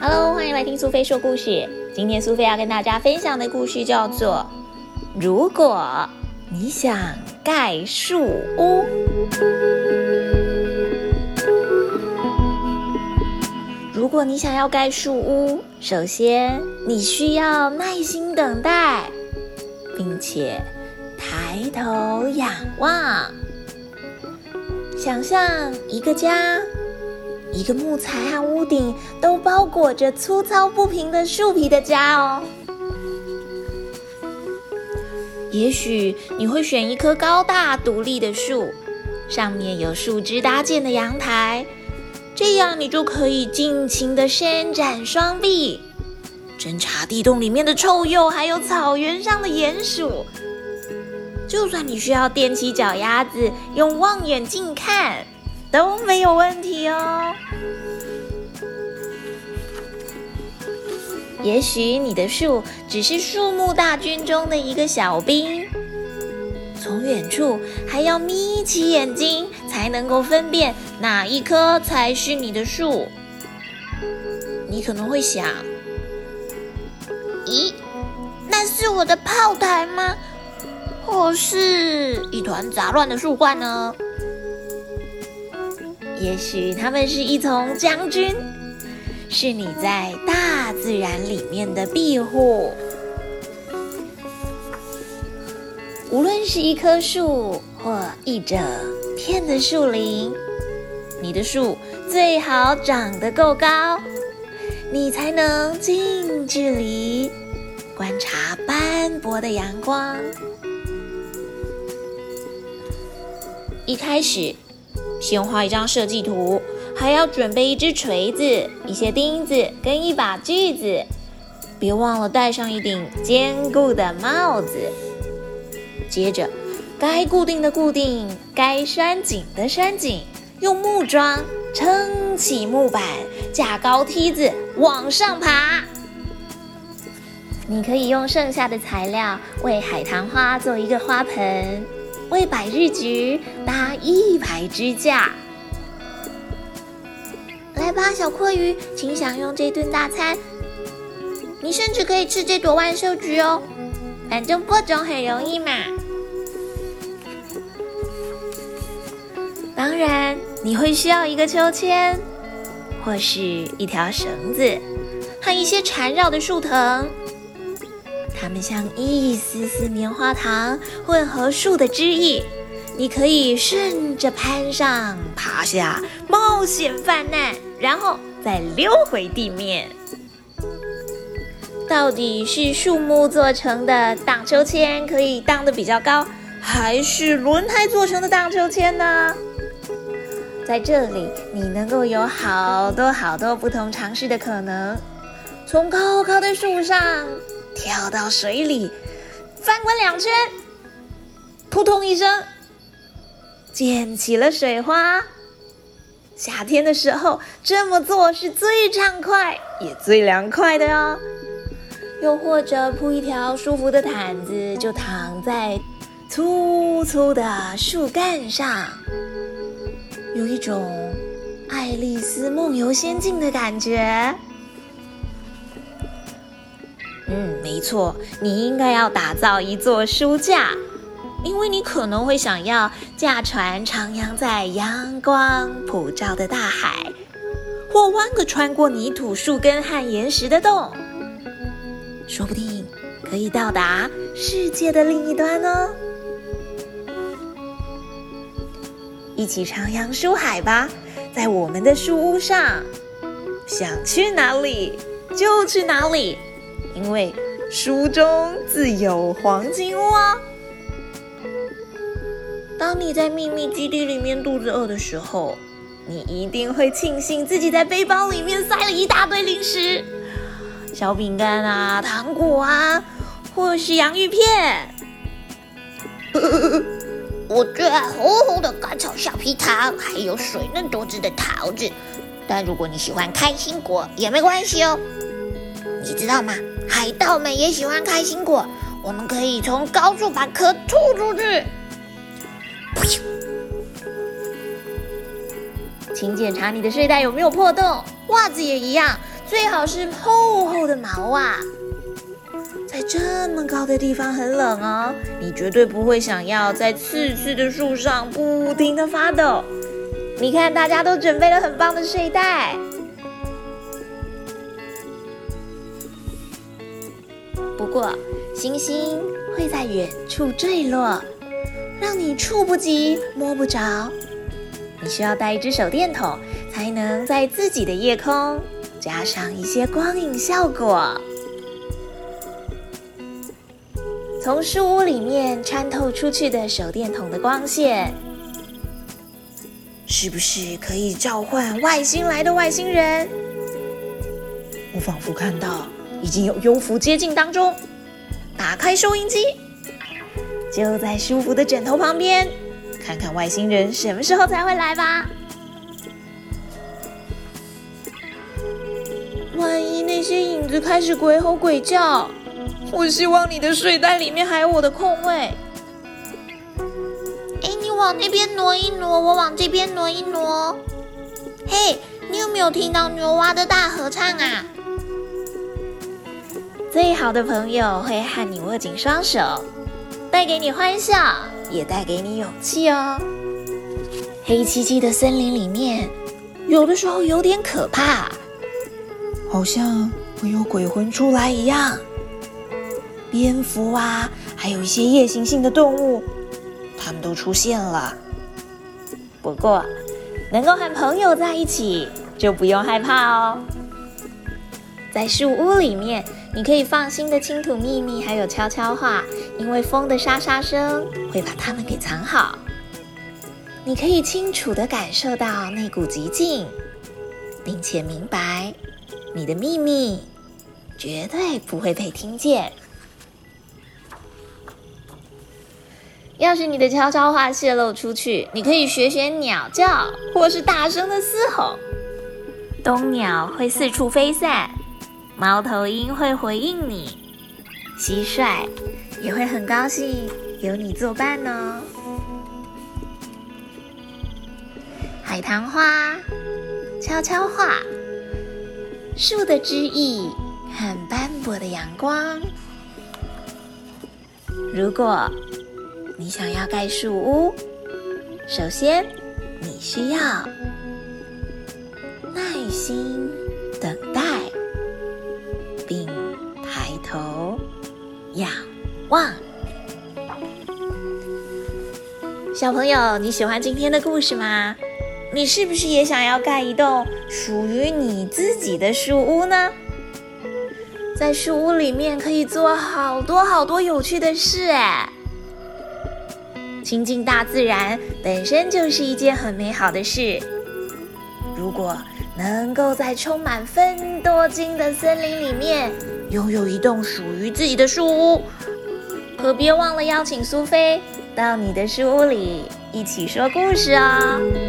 Hello，欢迎来听苏菲说故事。今天苏菲要跟大家分享的故事叫做《如果你想盖树屋》。如果你想要盖树屋，首先你需要耐心等待，并且头仰望，想象一个家。一个木材和屋顶都包裹着粗糙不平的树皮的家哦。也许你会选一棵高大独立的树，上面有树枝搭建的阳台，这样你就可以尽情的伸展双臂，侦查地洞里面的臭鼬，还有草原上的鼹鼠。就算你需要踮起脚丫子，用望远镜看。都没有问题哦。也许你的树只是树木大军中的一个小兵，从远处还要眯起眼睛才能够分辨哪一棵才是你的树。你可能会想：咦，那是我的炮台吗？或是一团杂乱的树冠呢？也许他们是一丛将军，是你在大自然里面的庇护。无论是一棵树或一整片的树林，你的树最好长得够高，你才能近距离观察斑驳的阳光。一开始。先画一张设计图，还要准备一只锤子、一些钉子跟一把锯子。别忘了戴上一顶坚固的帽子。接着，该固定的固定，该拴紧的拴紧，用木桩撑起木板，架高梯子往上爬。你可以用剩下的材料为海棠花做一个花盆。为百日菊搭一排支架。来吧，小阔鱼，请享用这顿大餐。你甚至可以吃这朵万寿菊哦，反正播种很容易嘛。当然，你会需要一个秋千，或是一条绳子和一些缠绕的树藤。它们像一丝丝棉花糖混合树的汁液，你可以顺着攀上、爬下，冒险犯难，然后再溜回地面。到底是树木做成的荡秋千可以荡得比较高，还是轮胎做成的荡秋千呢？在这里，你能够有好多好多不同尝试的可能，从高高的树上。跳到水里，翻滚两圈，扑通一声，溅起了水花。夏天的时候这么做是最畅快也最凉快的哦。又或者铺一条舒服的毯子，就躺在粗粗的树干上，有一种爱丽丝梦游仙境的感觉。嗯，没错，你应该要打造一座书架，因为你可能会想要驾船徜徉在阳光普照的大海，或弯个穿过泥土、树根和岩石的洞，说不定可以到达世界的另一端哦！一起徜徉书海吧，在我们的书屋上，想去哪里就去哪里。因为书中自有黄金屋啊！当你在秘密基地里面肚子饿的时候，你一定会庆幸自己在背包里面塞了一大堆零食，小饼干啊、糖果啊，或是洋芋片。我最爱红红的甘草橡皮糖，还有水嫩多汁的桃子。但如果你喜欢开心果，也没关系哦。你知道吗？海盗们也喜欢开心果，我们可以从高处把壳吐出去。请检查你的睡袋有没有破洞，袜子也一样，最好是厚厚的毛袜。在这么高的地方很冷哦，你绝对不会想要在刺刺的树上不停的发抖。你看，大家都准备了很棒的睡袋。过，星星会在远处坠落，让你触不及、摸不着。你需要带一只手电筒，才能在自己的夜空加上一些光影效果。从树屋里面穿透出去的手电筒的光线，是不是可以召唤外星来的外星人？我仿佛看到已经有幽浮接近当中。打开收音机，就在舒服的枕头旁边，看看外星人什么时候才会来吧。万一那些影子开始鬼吼鬼叫。我希望你的睡袋里面还有我的空位。哎，你往那边挪一挪，我往这边挪一挪。嘿，你有没有听到牛蛙的大合唱啊？最好的朋友会和你握紧双手，带给你欢笑，也带给你勇气哦。黑漆漆的森林里面，有的时候有点可怕，好像会有鬼魂出来一样。蝙蝠啊，还有一些夜行性的动物，它们都出现了。不过，能够和朋友在一起，就不用害怕哦。在树屋里面，你可以放心的倾吐秘密，还有悄悄话，因为风的沙沙声会把它们给藏好。你可以清楚的感受到那股寂静，并且明白，你的秘密绝对不会被听见。要是你的悄悄话泄露出去，你可以学学鸟叫，或是大声的嘶吼。冬鸟会四处飞散，猫头鹰会回应你，蟋蟀也会很高兴有你作伴哦。海棠花，悄悄话，树的枝叶和斑驳的阳光。如果。你想要盖树屋，首先你需要耐心等待，望。小朋友，你喜欢今天的故事吗？你是不是也想要盖一栋属于你自己的树屋呢？在树屋里面可以做好多好多有趣的事，哎。亲近大自然本身就是一件很美好的事。如果能够在充满芬多精的森林里面拥有一栋属于自己的树屋，可别忘了邀请苏菲到你的书屋里一起说故事哦。